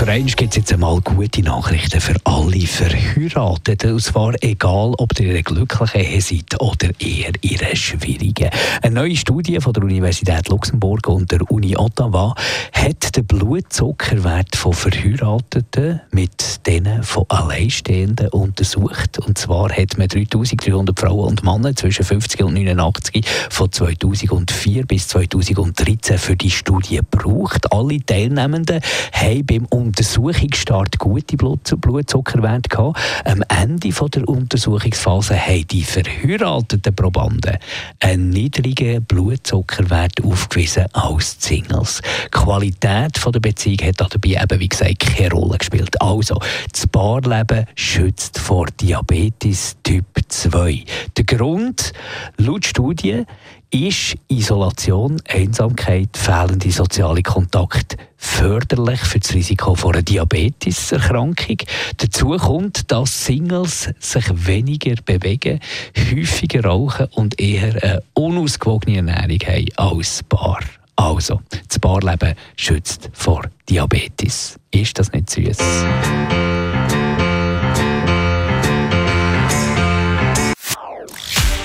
für gibt es jetzt einmal gute Nachrichten für alle Verheirateten. Und zwar egal, ob ihr in einer glücklichen Ehe seid oder eher einer schwierigen. Eine neue Studie von der Universität Luxemburg und der Uni Ottawa hat den Blutzuckerwert von Verheirateten mit denen von Alleinstehenden untersucht. Und zwar hat man 3300 Frauen und Männer zwischen 50 und 89 von 2004 bis 2013 für die Studie gebraucht. Alle Teilnehmenden haben beim Untersuchungsstart gute Blutzuckerwerte gehabt. Am Ende der Untersuchungsphase haben die verheirateten Probanden einen niedrigen Blutzuckerwert aufgewiesen als Singles. Die Qualität der Beziehung hat dabei eben, wie gesagt, keine Rolle gespielt. Also, das Paarleben schützt vor Diabetes Typ 2. Der Grund, laut Studien, ist Isolation, Einsamkeit, fehlende soziale Kontakte förderlich für das Risiko von einer Diabeteserkrankung. Dazu kommt, dass Singles sich weniger bewegen, häufiger rauchen und eher eine unausgewogene Ernährung haben als Paar. Also, das Paarleben schützt vor Diabetes. Ist das nicht süß?